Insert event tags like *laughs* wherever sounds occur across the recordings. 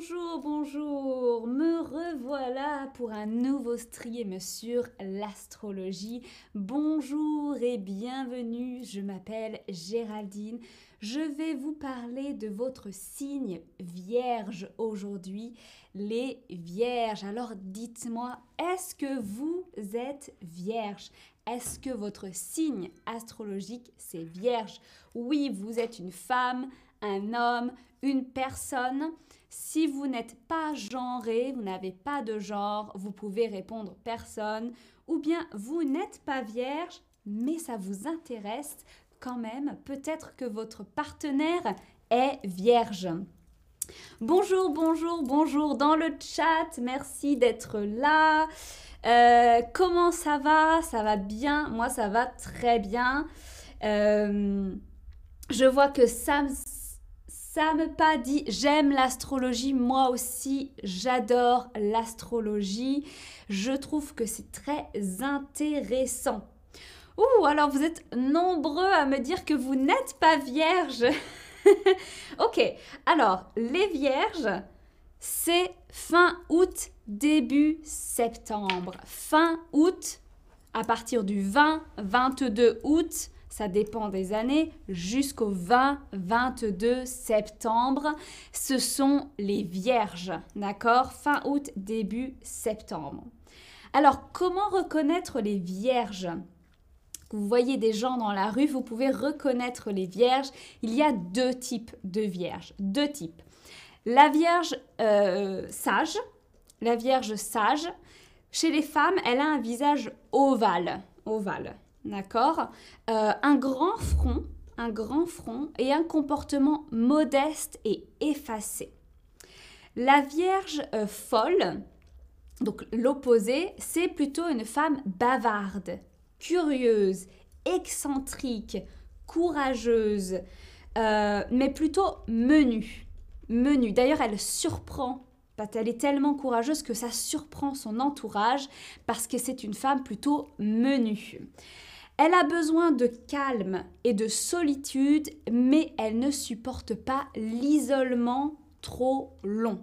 Bonjour, bonjour, me revoilà pour un nouveau stream sur l'astrologie. Bonjour et bienvenue, je m'appelle Géraldine. Je vais vous parler de votre signe vierge aujourd'hui, les vierges. Alors dites-moi, est-ce que vous êtes vierge? Est-ce que votre signe astrologique c'est vierge? Oui, vous êtes une femme, un homme, une personne. Si vous n'êtes pas genré, vous n'avez pas de genre, vous pouvez répondre personne. Ou bien vous n'êtes pas vierge, mais ça vous intéresse quand même. Peut-être que votre partenaire est vierge. Bonjour, bonjour, bonjour dans le chat. Merci d'être là. Euh, comment ça va? Ça va bien? Moi, ça va très bien. Euh, je vois que Sam Sam pas dit j'aime l'astrologie, moi aussi j'adore l'astrologie. Je trouve que c'est très intéressant. Ouh, alors vous êtes nombreux à me dire que vous n'êtes pas vierge. *laughs* ok, alors les vierges, c'est fin août, début septembre. Fin août, à partir du 20-22 août, ça dépend des années, jusqu'au 20-22 septembre. Ce sont les vierges, d'accord? Fin août, début septembre. Alors, comment reconnaître les vierges? Vous voyez des gens dans la rue, vous pouvez reconnaître les vierges. Il y a deux types de vierges. Deux types. La vierge euh, sage, la vierge sage, chez les femmes, elle a un visage ovale. Ovale. D'accord euh, Un grand front, un grand front et un comportement modeste et effacé. La Vierge euh, folle, donc l'opposé, c'est plutôt une femme bavarde, curieuse, excentrique, courageuse, euh, mais plutôt menue. Menue. D'ailleurs, elle surprend elle est tellement courageuse que ça surprend son entourage parce que c'est une femme plutôt menue. Elle a besoin de calme et de solitude, mais elle ne supporte pas l'isolement trop long.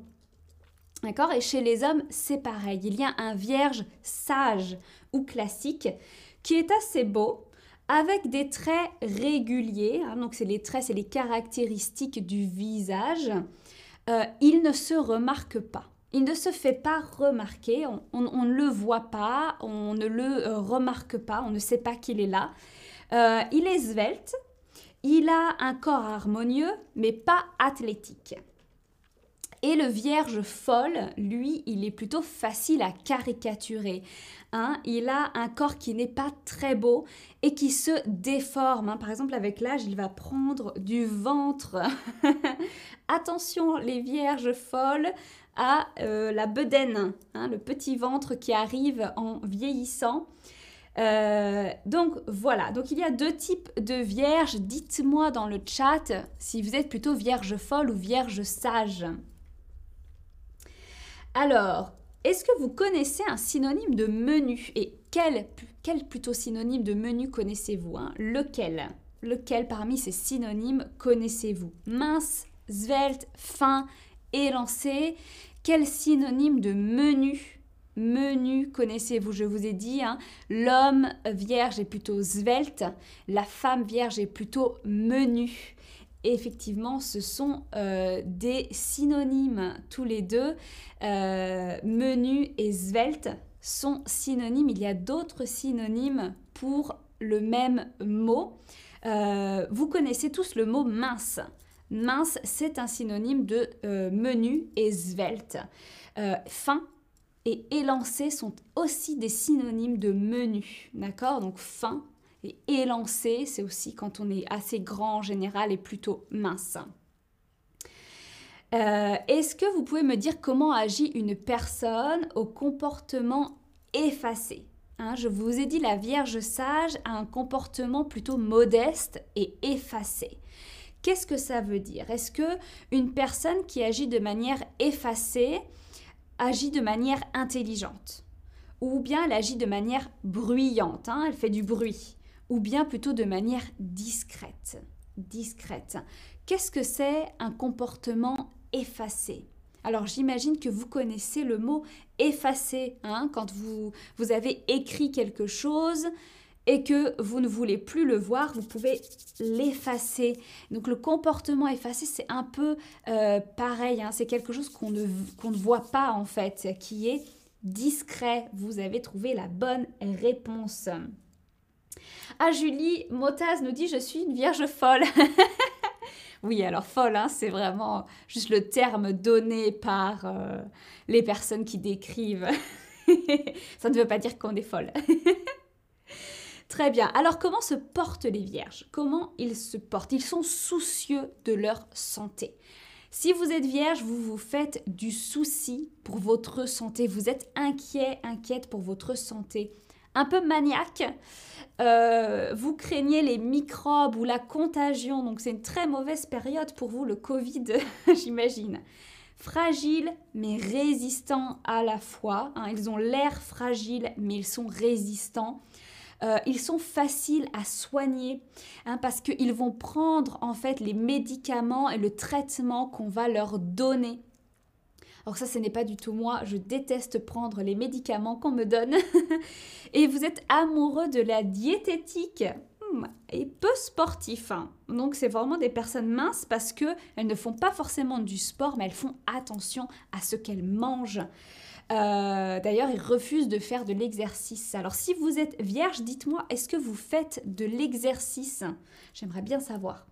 D'accord? Et chez les hommes, c'est pareil. Il y a un vierge sage ou classique qui est assez beau, avec des traits réguliers. Hein. donc, c'est les traits, c'est les caractéristiques du visage. Euh, il ne se remarque pas. Il ne se fait pas remarquer, on, ne le voit pas, on ne le euh, remarque pas, on ne sait pas qu'il est là. Euh, il est svelte, il a un corps harmonieux, mais pas athlétique. Et le vierge folle, lui, il est plutôt facile à caricaturer. Hein. il a un corps qui n'est pas très beau et qui se déforme. Hein. Par exemple, avec l'âge, il va prendre du ventre. *laughs* Attention, les vierges folles à euh, la bedaine, hein, le petit ventre qui arrive en vieillissant. Euh, donc voilà, donc il y a deux types de vierges. Dites-moi dans le chat si vous êtes plutôt vierge folle ou vierge sage. Alors, est-ce que vous connaissez un synonyme de menu Et quel, quel plutôt synonyme de menu connaissez-vous hein? Lequel? Lequel parmi ces synonymes connaissez-vous? Mince, svelte, fin, élancé. Quel synonyme de menu Menu, connaissez-vous? Je vous ai dit, hein, l'homme vierge est plutôt svelte, la femme vierge est plutôt menu. Effectivement, ce sont euh, des synonymes tous les deux. Euh, menu et svelte sont synonymes. Il y a d'autres synonymes pour le même mot. Euh, vous connaissez tous le mot mince. Mince, c'est un synonyme de menu et svelte. Fin et élancé sont aussi des synonymes de menu. D'accord? Donc fin et élancé, c'est aussi quand on est assez grand en général et plutôt mince. Euh, est-ce que vous pouvez me dire comment agit une personne au comportement effacé hein, Je vous ai dit, la Vierge sage a un comportement plutôt modeste et effacé. Qu'est-ce que ça veut dire? Est-ce que une personne qui agit de manière effacée agit de manière intelligente? Ou bien elle agit de manière bruyante, hein, elle fait du bruit Ou bien plutôt de manière discrète Discrète. Qu'est-ce que c'est un comportement effacé? Alors j'imagine que vous connaissez le mot effacer, hein, quand vous, vous avez écrit quelque chose et que vous ne voulez plus le voir, vous pouvez l'effacer. Donc le comportement effacé, c'est un peu euh, pareil, hein, c'est quelque chose qu'on ne, qu'on ne voit pas en fait, qui est discret. Vous avez trouvé la bonne réponse. Ah Julie, Motaz nous dit je suis une vierge folle. *laughs* oui, alors folle, hein, c'est vraiment juste le terme donné par euh, les personnes qui décrivent. *laughs* Ça ne veut pas dire qu'on est folle. *laughs* Très bien. Alors comment se portent les vierges? Comment ils se portent? Ils sont soucieux de leur santé. Si vous êtes vierge, vous vous faites du souci pour votre santé. Vous êtes inquiet, inquiète pour votre santé. Un peu maniaque. Euh, vous craignez les microbes ou la contagion, donc c'est une très mauvaise période pour vous, le Covid, *laughs* j'imagine. Fragile mais résistant à la fois. Hein. Ils ont l'air fragiles mais ils sont résistants. Euh, ils sont faciles à soigner hein, parce qu'ils vont prendre en fait les médicaments et le traitement qu'on va leur donner. Alors ça, ce n'est pas du tout moi. Je déteste prendre les médicaments qu'on me donne. *laughs* et vous êtes amoureux de la diététique hmm, et peu sportif. Hein. Donc c'est vraiment des personnes minces parce que elles ne font pas forcément du sport, mais elles font attention à ce qu'elles mangent. Euh, d'ailleurs, ils refusent de faire de l'exercice. Alors, si vous êtes vierge, dites-moi, est-ce que vous faites de l'exercice? J'aimerais bien savoir.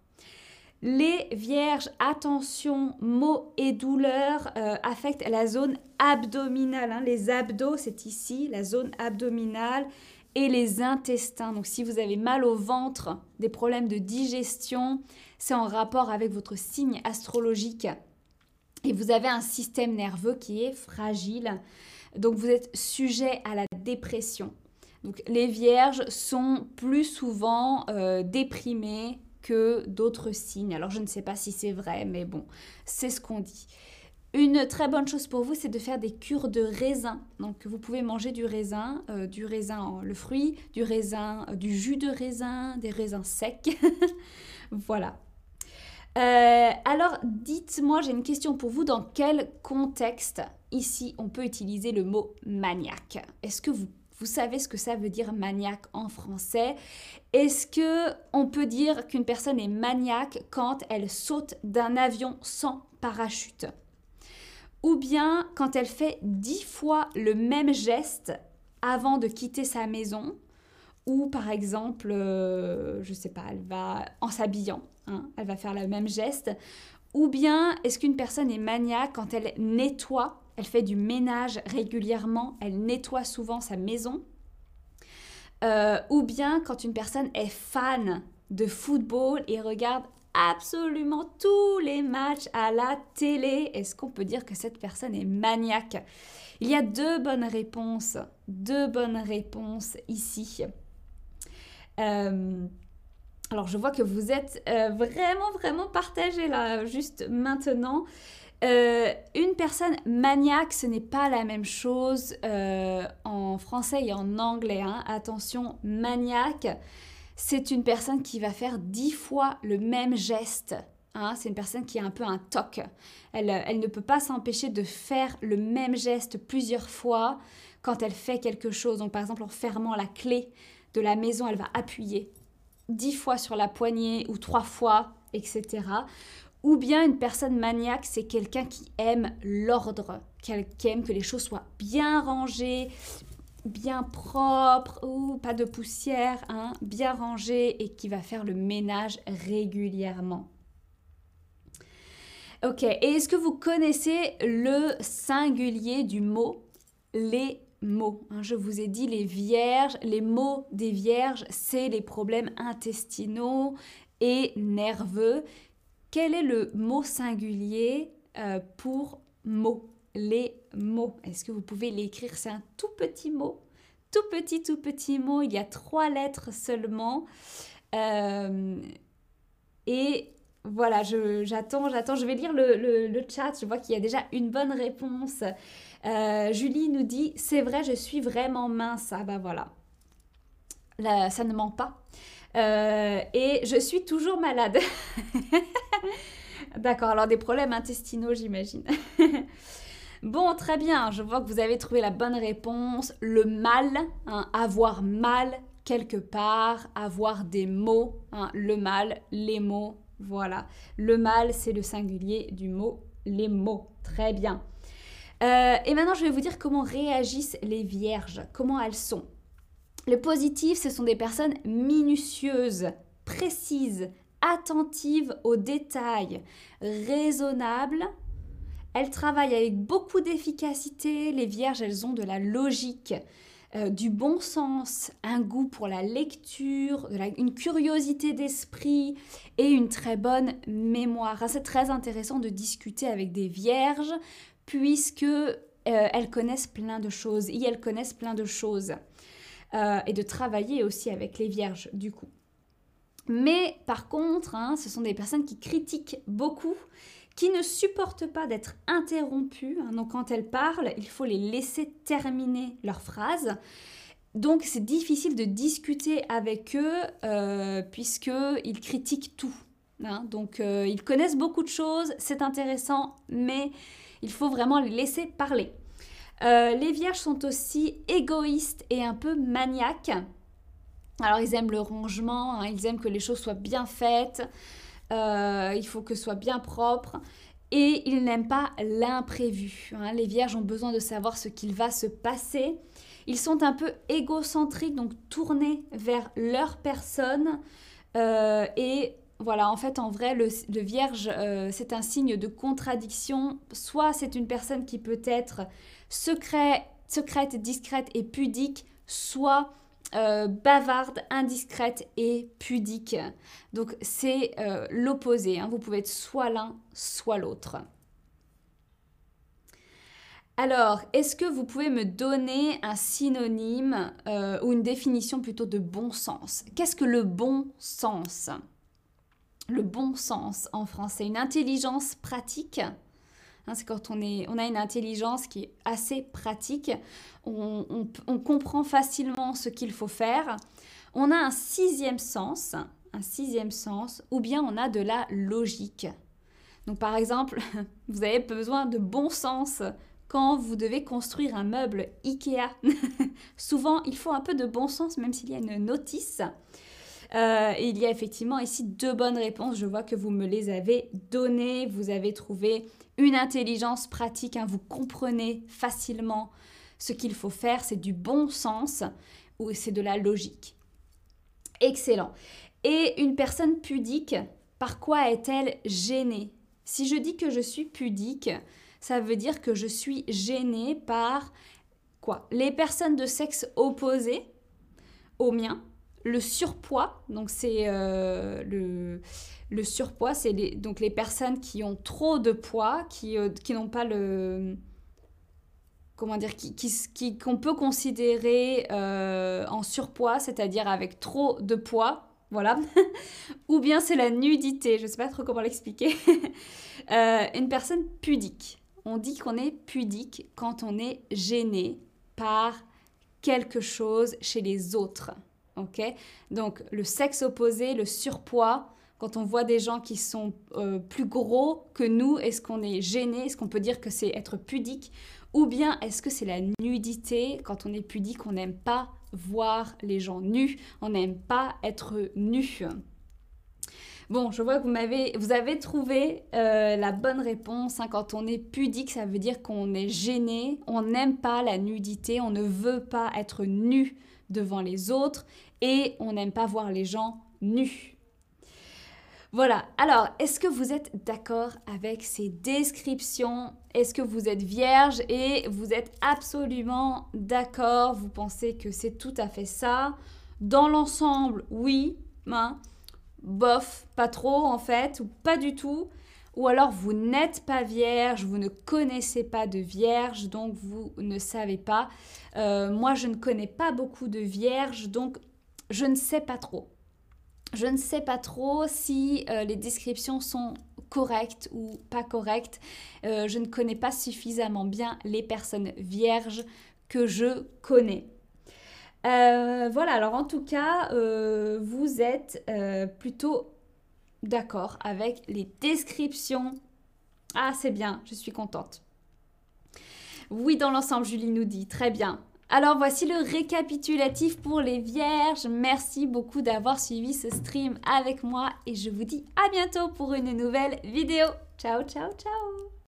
Les vierges, attention, maux et douleurs euh, affectent la zone abdominale. Hein. Les abdos, c'est ici, la zone abdominale et les intestins. Donc si vous avez mal au ventre, des problèmes de digestion, c'est en rapport avec votre signe astrologique et vous avez un système nerveux qui est fragile. Donc vous êtes sujet à la dépression. Donc les vierges sont plus souvent euh, déprimées que d'autres signes. Alors je ne sais pas si c'est vrai, mais bon, c'est ce qu'on dit. Une très bonne chose pour vous, c'est de faire des cures de raisin. Donc vous pouvez manger du raisin, euh, du raisin, le fruit, du raisin, euh, du jus de raisin, des raisins secs. *laughs* voilà. Euh, alors, dites-moi, j'ai une question pour vous. Dans quel contexte ici on peut utiliser le mot maniaque? Est-ce que vous, vous savez ce que ça veut dire maniaque en français. Est-ce que on peut dire qu'une personne est maniaque quand elle saute d'un avion sans parachute? Ou bien quand elle fait dix fois le même geste avant de quitter sa maison? Ou par exemple, euh, je sais pas, elle va en s'habillant, hein, elle va faire le même geste. Ou bien est-ce qu'une personne est maniaque quand elle nettoie, elle fait du ménage régulièrement, elle nettoie souvent sa maison. Euh, ou bien quand une personne est fan de football et regarde absolument tous les matchs à la télé, est-ce qu'on peut dire que cette personne est maniaque? Il y a deux bonnes réponses, deux bonnes réponses ici. Euh, alors je vois que vous êtes euh, vraiment, vraiment partagé là, juste maintenant. Euh, une personne maniaque, ce n'est pas la même chose en français et en anglais. Hein. Attention, maniaque, c'est une personne qui va faire dix fois le même geste. Hein. C'est une personne qui a un peu un toc. Elle, elle ne peut pas s'empêcher de faire le même geste plusieurs fois quand elle fait quelque chose. Donc par exemple en fermant la clé, de la maison, elle va appuyer dix fois sur la poignée ou trois fois, etc. Ou bien une personne maniaque, c'est quelqu'un qui aime l'ordre, qui aime que les choses soient bien rangées, bien propres, ou pas de poussière, hein, bien rangées et qui va faire le ménage régulièrement. Ok, et est-ce que vous connaissez le singulier du mot les mots. Hein, je vous ai dit les vierges, les mots des vierges, c'est les problèmes intestinaux et nerveux. Quel est le mot singulier euh, pour mots? Les mots. Est-ce que vous pouvez l'écrire? C'est un tout petit mot. Tout petit, tout petit mot. Il y a trois lettres seulement. Euh, et voilà, j'attends, j'attends. Je vais lire le, chat. Je vois qu'il y a déjà une bonne réponse. Euh, Julie nous dit C'est vrai, je suis vraiment mince. Ah bah voilà. ça ne ment pas. Euh, et je suis toujours malade. *laughs* D'accord, alors des problèmes intestinaux, j'imagine. *laughs* bon, très bien, je vois que vous avez trouvé la bonne réponse. Le mal, hein, avoir mal quelque part, avoir des mots, hein, le mal, les mots, voilà. Le mal, c'est le singulier du mot les mots. Très bien. Euh, et maintenant, je vais vous dire comment réagissent les vierges, comment elles sont. Le positif, ce sont des personnes minutieuses, précises, attentives aux détails, raisonnables. Elles travaillent avec beaucoup d'efficacité. Les vierges, elles ont de la logique, euh, du bon sens, un goût pour la lecture, une curiosité d'esprit et une très bonne mémoire. C'est très intéressant de discuter avec des vierges puisque euh, elles connaissent plein de choses et elles connaissent plein de choses. Euh, et de travailler aussi avec les vierges du coup. Mais par contre, hein, ce sont des personnes qui critiquent beaucoup, qui ne supportent pas d'être interrompues. Hein. donc quand elles parlent, il faut les laisser terminer leurs phrases. Donc c'est difficile de discuter avec eux euh, puisqu'ils critiquent tout. Hein. donc euh, ils connaissent beaucoup de choses, c'est intéressant, mais il faut vraiment les laisser parler. Euh, les vierges sont aussi égoïstes et un peu maniaques. Alors ils aiment le rangement, hein, ils aiment que les choses soient bien faites, euh, il faut que ce soit bien propre. Et ils n'aiment pas l'imprévu. Hein. Les vierges ont besoin de savoir ce qu'il va se passer. Ils sont un peu égocentriques, donc tournés vers leur personne. Euh, et voilà, en fait, en vrai, le, vierge, c'est un signe de contradiction. Soit c'est une personne qui peut être secrète, discrète et pudique, soit euh, bavarde, indiscrète et pudique. Donc c'est euh, l'opposé. Hein. Vous pouvez être soit l'un, soit l'autre. Alors, est-ce que vous pouvez me donner un synonyme euh, ou une définition plutôt de bon sens? Qu'est-ce que le bon sens? Le bon sens en français, une intelligence pratique Hein, c'est quand on, est, on a une intelligence qui est assez pratique, on, comprend facilement ce qu'il faut faire. On a un sixième sens, un sixième sens, ou bien on a de la logique. Donc par exemple, *laughs* vous avez besoin de bon sens quand vous devez construire un meuble IKEA. *laughs* Souvent, il faut un peu de bon sens, même s'il y a une notice. Euh, il y a effectivement ici deux bonnes réponses. Je vois que vous me les avez données. Vous avez trouvé une intelligence pratique. Hein. Vous comprenez facilement ce qu'il faut faire. C'est du bon sens ou c'est de la logique. Excellent. Et une personne pudique, par quoi est-elle gênée? Si je dis que je suis pudique, ça veut dire que je suis gênée par quoi? Les personnes de sexe opposé au mien, le surpoids, donc c'est euh, le, le, surpoids, c'est les, donc les personnes qui ont trop de poids, qui, euh, qui n'ont pas le... Comment dire Qu'on qui, qu'on peut considérer euh, en surpoids, c'est-à-dire avec trop de poids, voilà. *laughs* Ou bien c'est la nudité, je ne sais pas trop comment l'expliquer. *laughs* une personne pudique. On dit qu'on est pudique quand on est gêné par quelque chose chez les autres ok. Donc le sexe opposé, le surpoids, quand on voit des gens qui sont euh, plus gros que nous, est-ce qu'on est gêné? Est-ce qu'on peut dire que c'est être pudique? Ou bien est-ce que c'est la nudité? Quand on est pudique, on n'aime pas voir les gens nus, on n'aime pas être nu. Bon, je vois que vous, m'avez, vous avez trouvé euh, la bonne réponse. Hein. Quand on est pudique, ça veut dire qu'on est gêné, on n'aime pas la nudité, on ne veut pas être nu devant les autres et on n'aime pas voir les gens nus. Voilà, alors est-ce que vous êtes d'accord avec ces descriptions? Est-ce que vous êtes vierge et vous êtes absolument d'accord? Vous pensez que c'est tout à fait ça? Dans l'ensemble, oui, hein, bof, pas trop en fait, ou pas du tout. Ou alors vous n'êtes pas vierge, vous ne connaissez pas de vierge, donc vous ne savez pas. Euh, moi, je ne connais pas beaucoup de vierges, donc je ne sais pas trop. Je ne sais pas trop si euh, les descriptions sont correctes ou pas correctes. Euh, je ne connais pas suffisamment bien les personnes vierges que je connais. Euh, voilà, alors en tout cas, vous êtes plutôt d'accord avec les descriptions. Ah, c'est bien, je suis contente. Oui, dans l'ensemble, Julie nous dit. Très bien. Alors voici le récapitulatif pour les vierges. Merci beaucoup d'avoir suivi ce stream avec moi et je vous dis à bientôt pour une nouvelle vidéo. Ciao, ciao, ciao